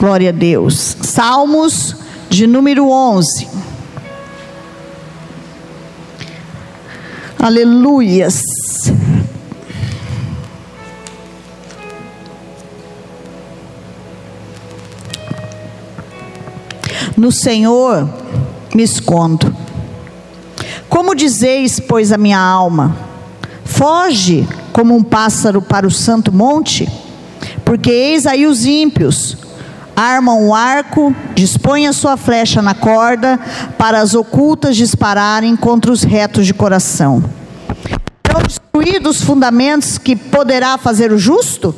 Glória a Deus. Salmos de número 11. Aleluias. No Senhor me escondo. Como dizeis, pois, a minha alma: Foge como um pássaro para o santo monte? Porque eis aí os ímpios armam o arco, dispõem a sua flecha na corda, para as ocultas dispararem contra os retos de coração. Serão destruídos os fundamentos que poderá fazer o justo?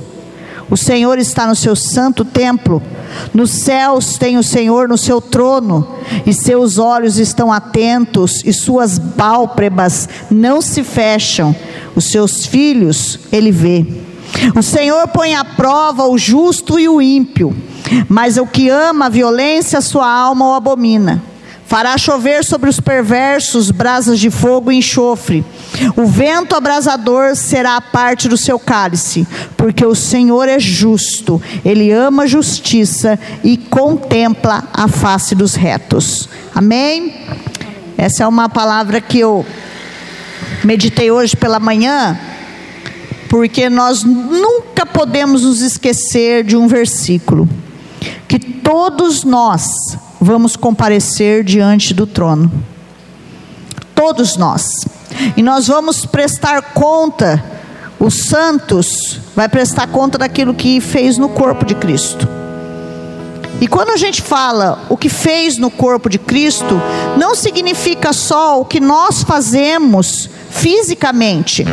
O Senhor está no seu santo templo. Nos céus tem o Senhor no seu trono, e seus olhos estão atentos, e suas pálpebras não se fecham. Os seus filhos ele vê. O Senhor põe à prova o justo e o ímpio, mas o que ama a violência, sua alma o abomina. Fará chover sobre os perversos brasas de fogo e enxofre. O vento abrasador será a parte do seu cálice, porque o Senhor é justo, ele ama a justiça e contempla a face dos retos. Amém? Essa é uma palavra que eu meditei hoje pela manhã, porque nós nunca podemos nos esquecer de um versículo que todos nós vamos comparecer diante do trono. Todos nós. E nós vamos prestar conta, os santos vai prestar conta daquilo que fez no corpo de Cristo. E quando a gente fala o que fez no corpo de Cristo, não significa só o que nós fazemos fisicamente,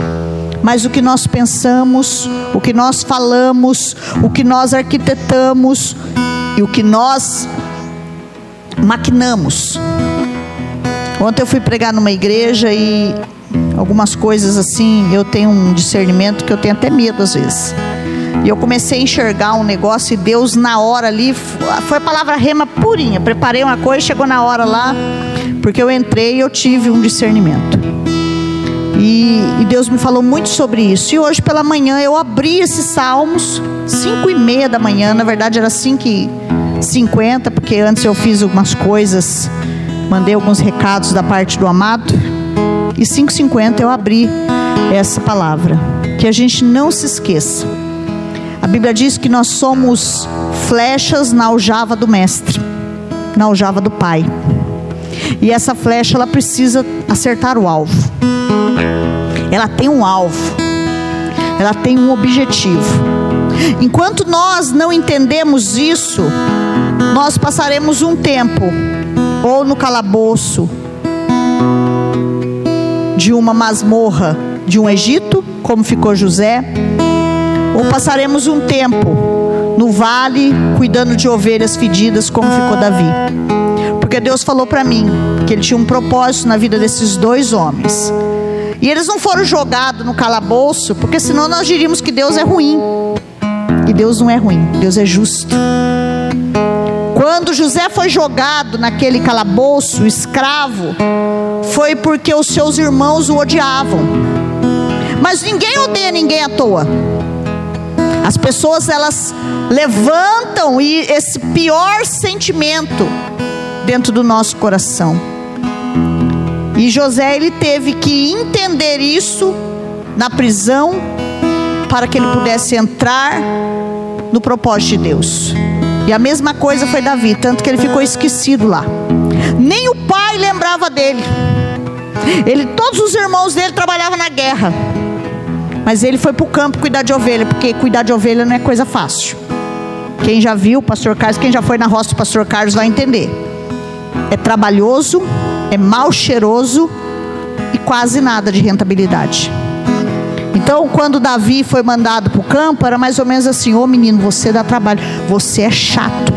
mas o que nós pensamos, o que nós falamos, o que nós arquitetamos e o que nós maquinamos. Ontem eu fui pregar numa igreja e algumas coisas assim, eu tenho um discernimento que eu tenho até medo às vezes. E eu comecei a enxergar um negócio e Deus na hora ali, foi a palavra rema purinha. Preparei uma coisa, chegou na hora lá, porque eu entrei e eu tive um discernimento. E, e, Deus me falou muito sobre isso. E hoje pela manhã eu abri esses salmos, cinco e meia da manhã, na verdade era cinco e cinquenta, porque antes eu fiz algumas coisas, mandei alguns recados da parte do amado. E cinco e cinquenta eu abri essa palavra. Que a gente não se esqueça. A Bíblia diz que nós somos flechas na aljava do mestre, na aljava do pai. E essa flecha ela precisa acertar o alvo. Ela tem um alvo. Ela tem um objetivo. Enquanto nós não entendemos isso, nós passaremos um tempo ou no calabouço de uma masmorra de um Egito, como ficou José, ou passaremos um tempo no vale cuidando de ovelhas fedidas, como ficou Davi. Porque Deus falou para mim que ele tinha um propósito na vida desses dois homens. E eles não foram jogados no calabouço, porque senão nós diríamos que Deus é ruim. E Deus não é ruim, Deus é justo. Quando José foi jogado naquele calabouço, escravo, foi porque os seus irmãos o odiavam. Mas ninguém odeia ninguém à toa. As pessoas elas levantam esse pior sentimento dentro do nosso coração. E José ele teve que entender isso na prisão para que ele pudesse entrar no propósito de Deus. E a mesma coisa foi Davi, tanto que ele ficou esquecido lá. Nem o pai lembrava dele. Ele, todos os irmãos dele trabalhavam na guerra. Mas ele foi para o campo cuidar de ovelha, porque cuidar de ovelha não é coisa fácil. Quem já viu o pastor Carlos, quem já foi na roça do pastor Carlos vai entender. É trabalhoso, é mal cheiroso e quase nada de rentabilidade. Então, quando Davi foi mandado para o campo, era mais ou menos assim: Ô oh, menino, você dá trabalho, você é chato.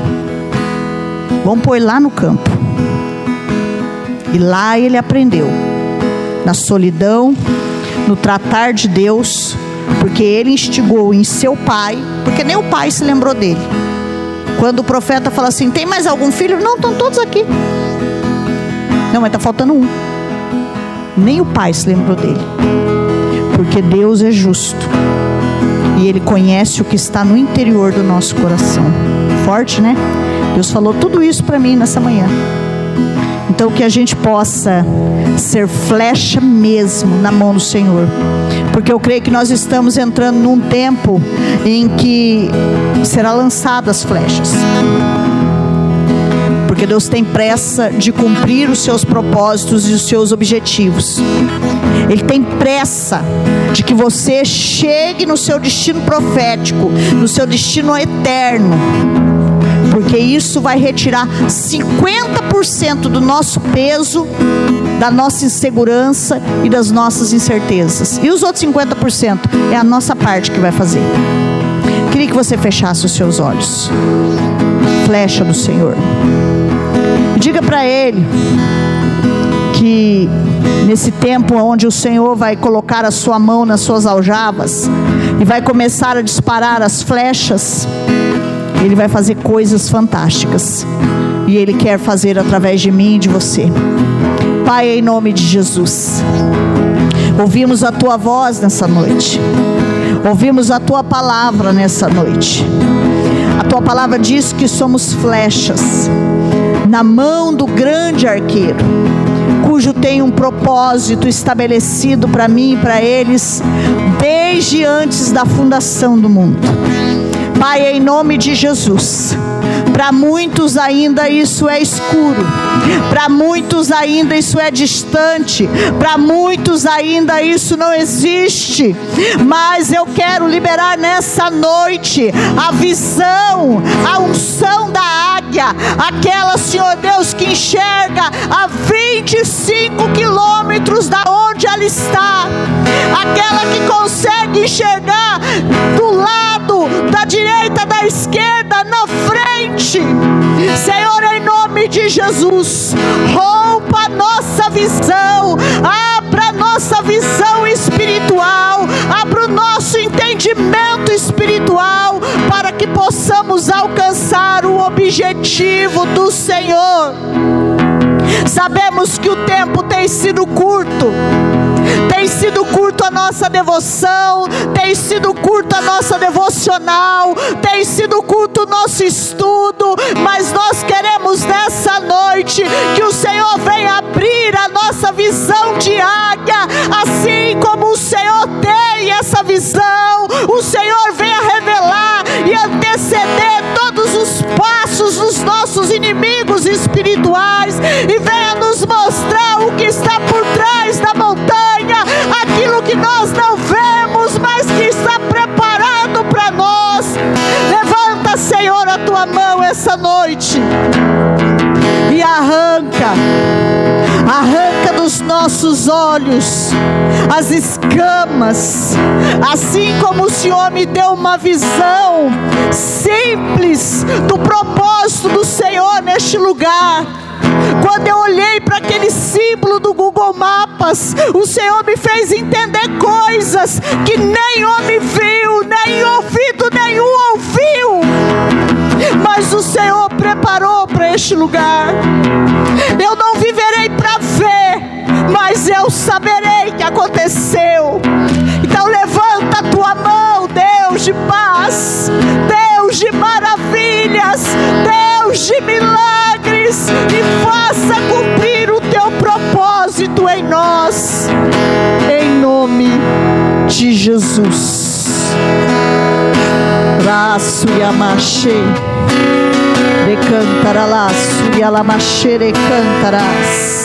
Vamos pôr lá no campo. E lá ele aprendeu, na solidão, no tratar de Deus, porque ele instigou em seu pai, porque nem o pai se lembrou dele. Quando o profeta fala assim: tem mais algum filho? Não, estão todos aqui. Não, mas está faltando um. Nem o pai se lembrou dele. Porque Deus é justo. E Ele conhece o que está no interior do nosso coração. forte, né? Deus falou tudo isso para mim nessa manhã. Então que a gente possa ser flecha mesmo na mão do Senhor. Porque eu creio que nós estamos entrando num tempo em que será lançadas as flechas. Porque Deus tem pressa de cumprir os seus propósitos e os seus objetivos. Ele tem pressa de que você chegue no seu destino profético, no seu destino eterno. Porque isso vai retirar 50% do nosso peso, da nossa insegurança e das nossas incertezas. E os outros 50% é a nossa parte que vai fazer. Queria que você fechasse os seus olhos. Flecha do Senhor. Diga para Ele que nesse tempo onde o Senhor vai colocar a sua mão nas suas aljavas e vai começar a disparar as flechas, Ele vai fazer coisas fantásticas. E Ele quer fazer através de mim e de você. Pai, em nome de Jesus, ouvimos a tua voz nessa noite, ouvimos a tua palavra nessa noite. A tua palavra diz que somos flechas na mão do grande arqueiro cujo tem um propósito estabelecido para mim e para eles desde antes da fundação do mundo. Pai, em nome de Jesus. Para muitos ainda isso é escuro. Para muitos ainda isso é distante. Para muitos ainda isso não existe. Mas eu quero liberar nessa noite a visão, a unção da águia, aquela, Senhor Deus, que enxerga a 25 quilômetros da onde ela está, aquela que consegue enxergar do lado da direita, da esquerda, na frente. Senhor, em nome de Jesus, roupa a nossa visão, abra nossa visão espiritual, abra o nosso entendimento espiritual, para que possamos alcançar o objetivo do Senhor. Sabemos que o tempo tem sido curto tem sido curto a nossa devoção, tem sido curto a nossa devocional, tem sido curto o nosso estudo, mas nós queremos nessa noite que o Senhor venha abrir a nossa visão de águia, assim como o Senhor mão essa noite e arranca, arranca dos nossos olhos as escamas, assim como o Senhor me deu uma visão simples do propósito do Senhor neste lugar. Quando eu olhei para aquele símbolo do Google Mapas, o Senhor me fez entender coisas que nem homem viu, nem ouvido nenhum ouviu. Mas o Senhor preparou para este lugar. Eu não viverei para ver, mas eu saberei que aconteceu. Então levanta a tua mão, Deus de paz, Deus de maravilhas, Deus de milagres, e faça cumprir o teu propósito em nós, em nome de Jesus. Raço e amache, de cantaralaço e alamache de cantarás.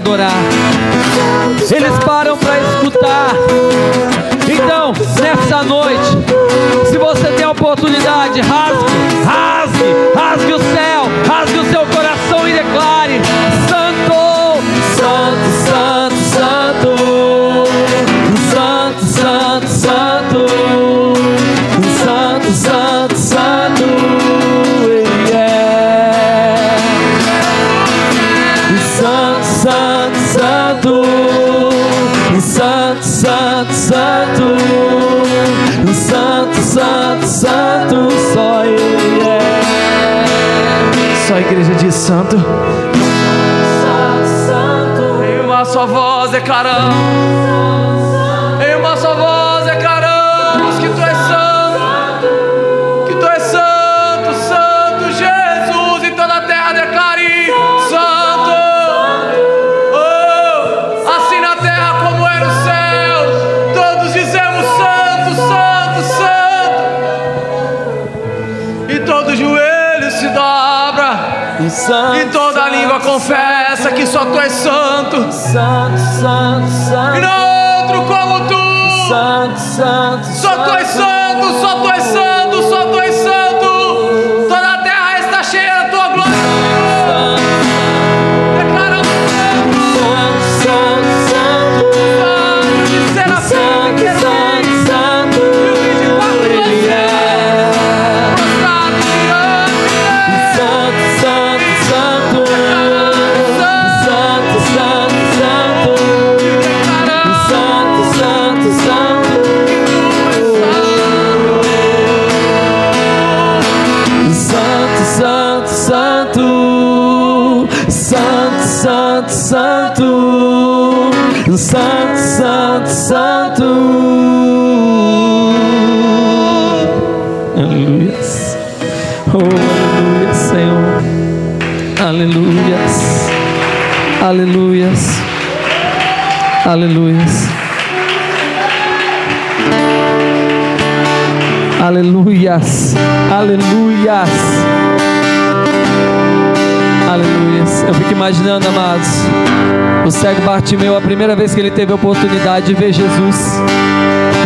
Adorar. Santo, Santo, Santo, Santo, Santo, só Ele é. Só a igreja diz santo. Santo, Santo, Em uma só voz declaramos. Em uma só voz só tu és santo. Santo, Santo, E Santo, não outro como tu. Santo, Santo, Santo, Santo, Santo. Aleluia. Oh, aleluia, Senhor. Aleluias. Aleluias. Aleluias. Aleluias. Aleluias. Aleluias. Eu fico imaginando, amados, o cego Bartimeu, a primeira vez que ele teve a oportunidade de ver Jesus.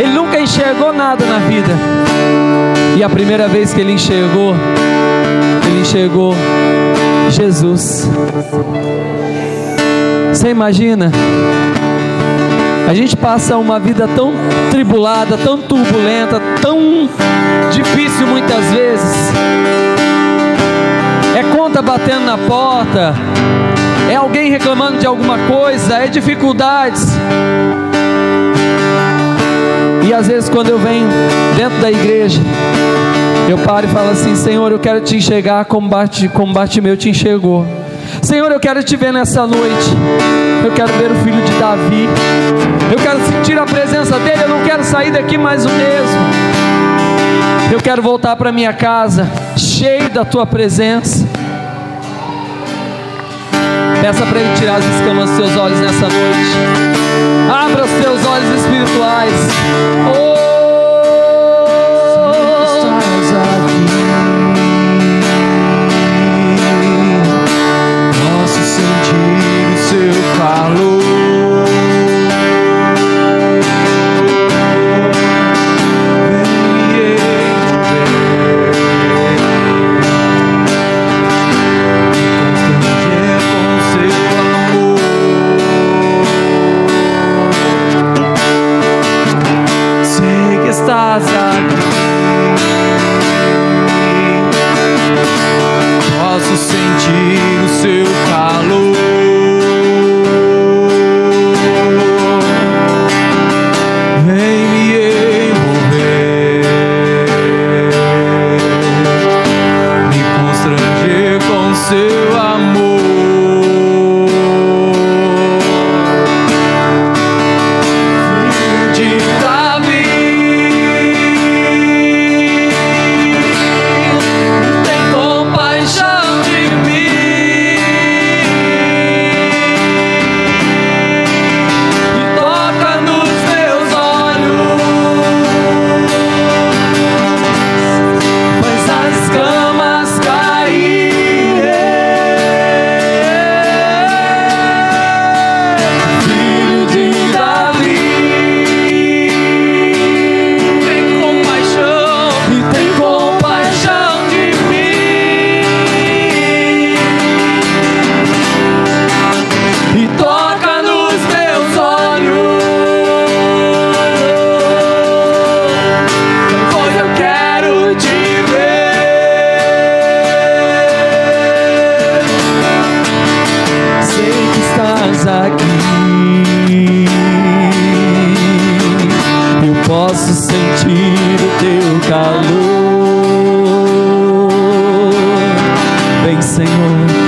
Ele nunca enxergou nada na vida. E a primeira vez que ele enxergou, ele enxergou Jesus. Você imagina? A gente passa uma vida tão tribulada, tão turbulenta, tão difícil muitas vezes. É conta batendo na porta, é alguém reclamando de alguma coisa, é dificuldades. E às vezes, quando eu venho dentro da igreja, eu paro e falo assim: Senhor, eu quero te enxergar como bate, como bate meu te enxergou. Senhor, eu quero te ver nessa noite. Eu quero ver o filho de Davi. Eu quero sentir a presença dele. Eu não quero sair daqui mais o mesmo. Eu quero voltar para minha casa cheio da tua presença. Peça para Ele tirar as escamas dos seus olhos nessa noite. Abra os seus olhos espirituais. Oh! estás Aqui, posso sentir o seu calor. vem, Senhor.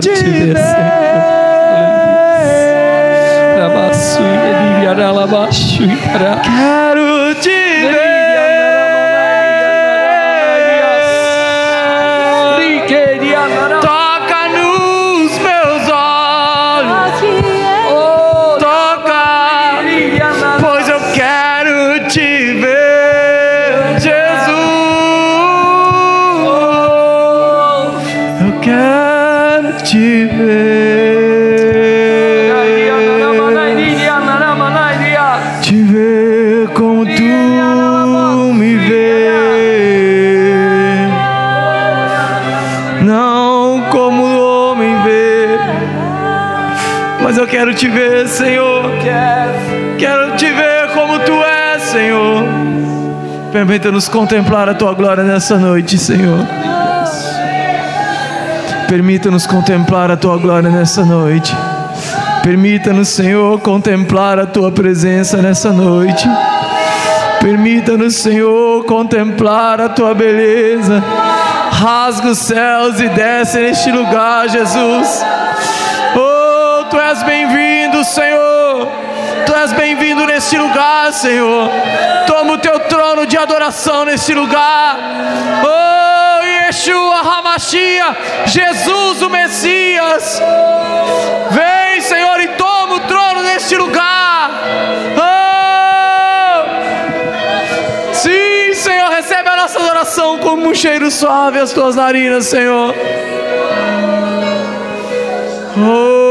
Quero te ver. Quero te ver, Senhor. Quero te ver como tu és, Senhor. Permita-nos contemplar a tua glória nessa noite, Senhor. Permita-nos contemplar a tua glória nessa noite. Permita-nos, Senhor, contemplar a tua presença nessa noite. Permita-nos, Senhor, contemplar a tua beleza. Rasga os céus e desce neste lugar, Jesus. Tu és bem-vindo, Senhor. Tu és bem-vindo neste lugar, Senhor. Toma o teu trono de adoração neste lugar. Oh, Yeshua Hamashia, Jesus o Messias. Vem, Senhor, e toma o trono neste lugar. Oh! Sim, Senhor, recebe a nossa adoração como um cheiro suave às tuas narinas, Senhor. Oh!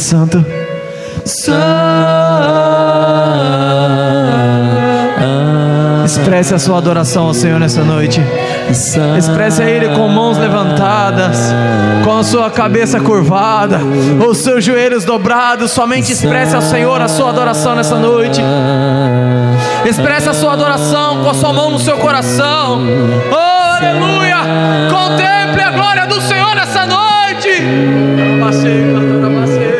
Santo. Expresse a sua adoração ao Senhor nessa noite. Expresse a Ele com mãos levantadas, com a sua cabeça curvada, os seus joelhos dobrados. Somente expresse ao Senhor a sua adoração nessa noite. Expresse a sua adoração com a sua mão no seu coração. Oh, aleluia! Contemple a glória do Senhor nessa noite. Como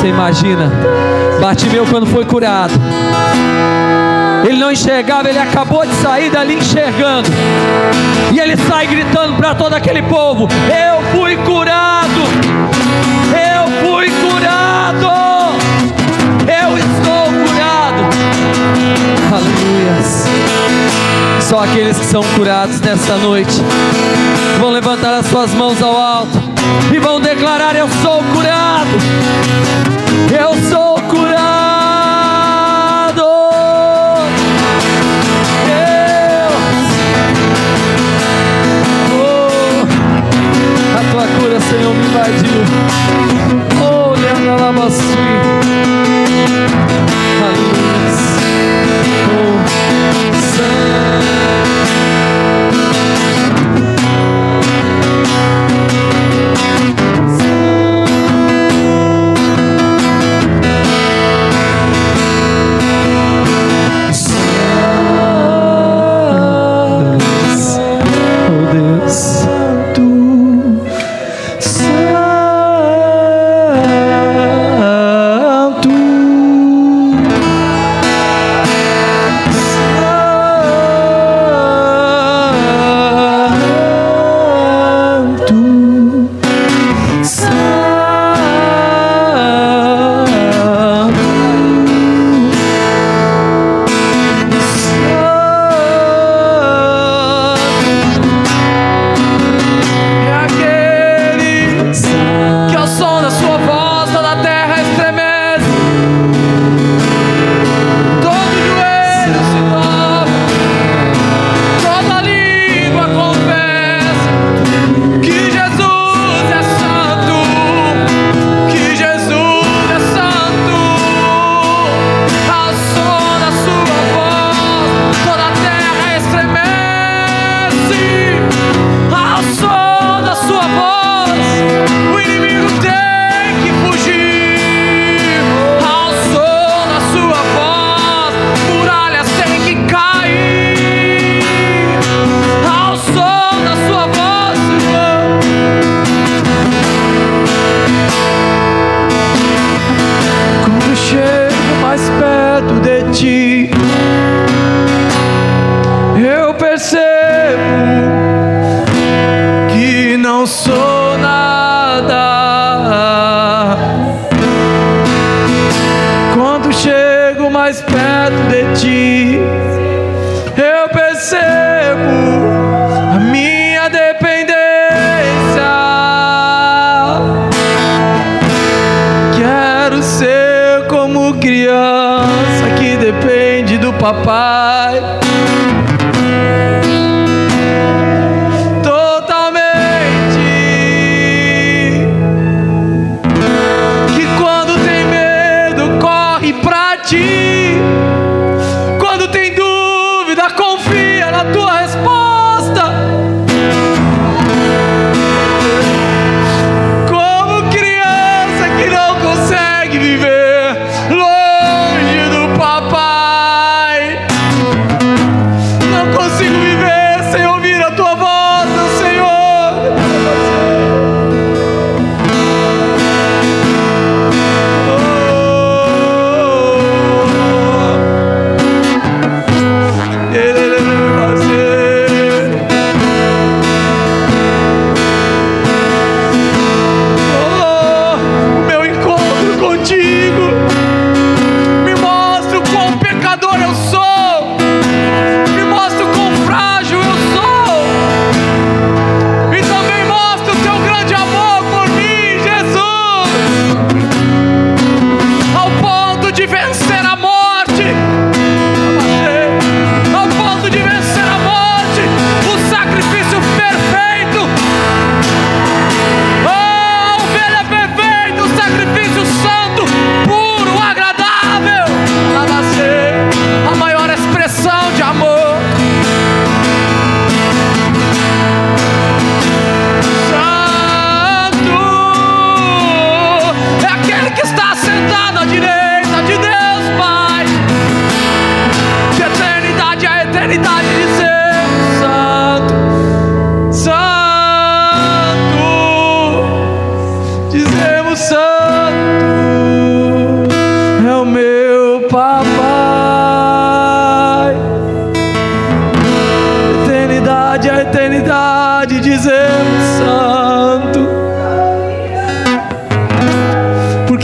você imagina, Bartimeu quando foi curado, ele não enxergava, ele acabou de sair dali enxergando. E ele sai gritando para todo aquele povo: Eu fui curado! Eu fui curado! Eu estou curado! Aleluias! Só aqueles que são curados nessa noite vão levantar as suas mãos ao alto e vão declarar: Eu sou curado! Eu sou Senhor me invadiu. Oh, Leandro Alabassi.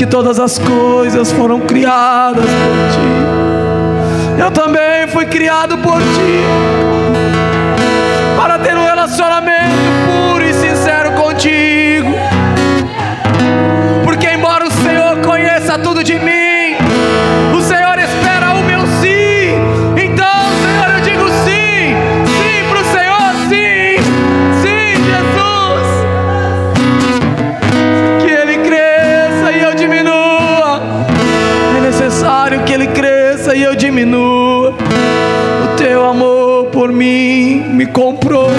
Todas as coisas foram criadas por ti. Eu também fui criado por ti para ter um relacionamento puro e sincero contigo. Porque, embora o Senhor conheça tudo de mim, comprou.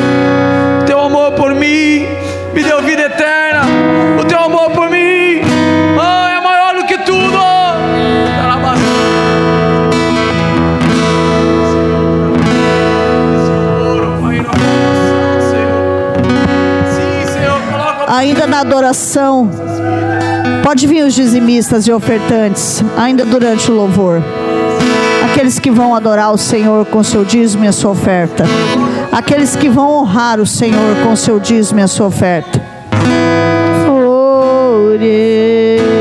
Teu amor por mim me deu vida eterna. O Teu amor por mim ah, é maior do que tudo. Ainda na adoração, pode vir os dizimistas e ofertantes, ainda durante o louvor. Aqueles que vão adorar o Senhor com seu dízimo e a sua oferta. Aqueles que vão honrar o Senhor com seu dízimo e a sua oferta. Ore.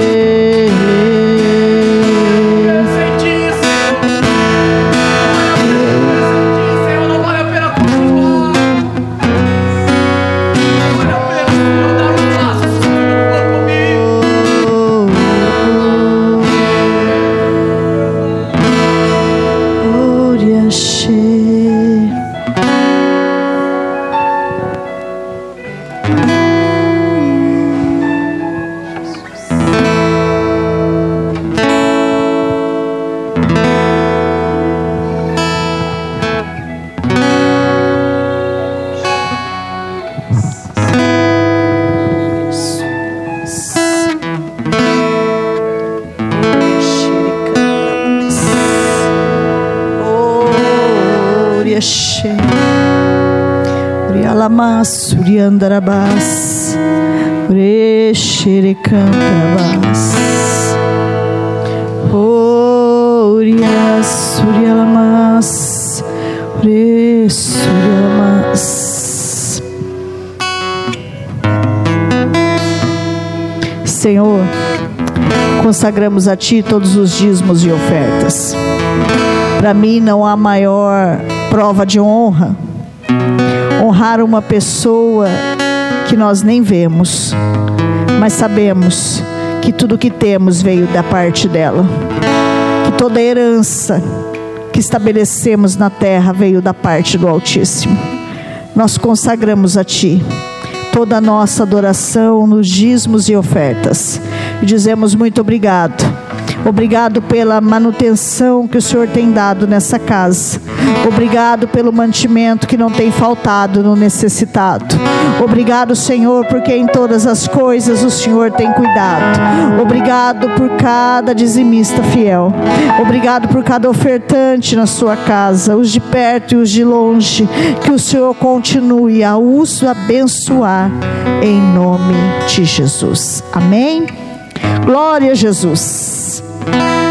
Orialamas, Oriandarabás. Orexerecantarabás. Orias, Orialamas. Ores, Orialamas. Senhor, consagramos a Ti todos os dízimos e ofertas. Para mim não há maior prova de honra honrar uma pessoa que nós nem vemos, mas sabemos que tudo que temos veio da parte dela, que toda herança que estabelecemos na terra veio da parte do Altíssimo. Nós consagramos a Ti toda a nossa adoração nos dízimos e ofertas e dizemos muito obrigado. Obrigado pela manutenção que o Senhor tem dado nessa casa. Obrigado pelo mantimento que não tem faltado no necessitado. Obrigado, Senhor, porque em todas as coisas o Senhor tem cuidado. Obrigado por cada dizimista fiel. Obrigado por cada ofertante na sua casa, os de perto e os de longe. Que o Senhor continue a os abençoar em nome de Jesus. Amém. Glória a Jesus. Thank you.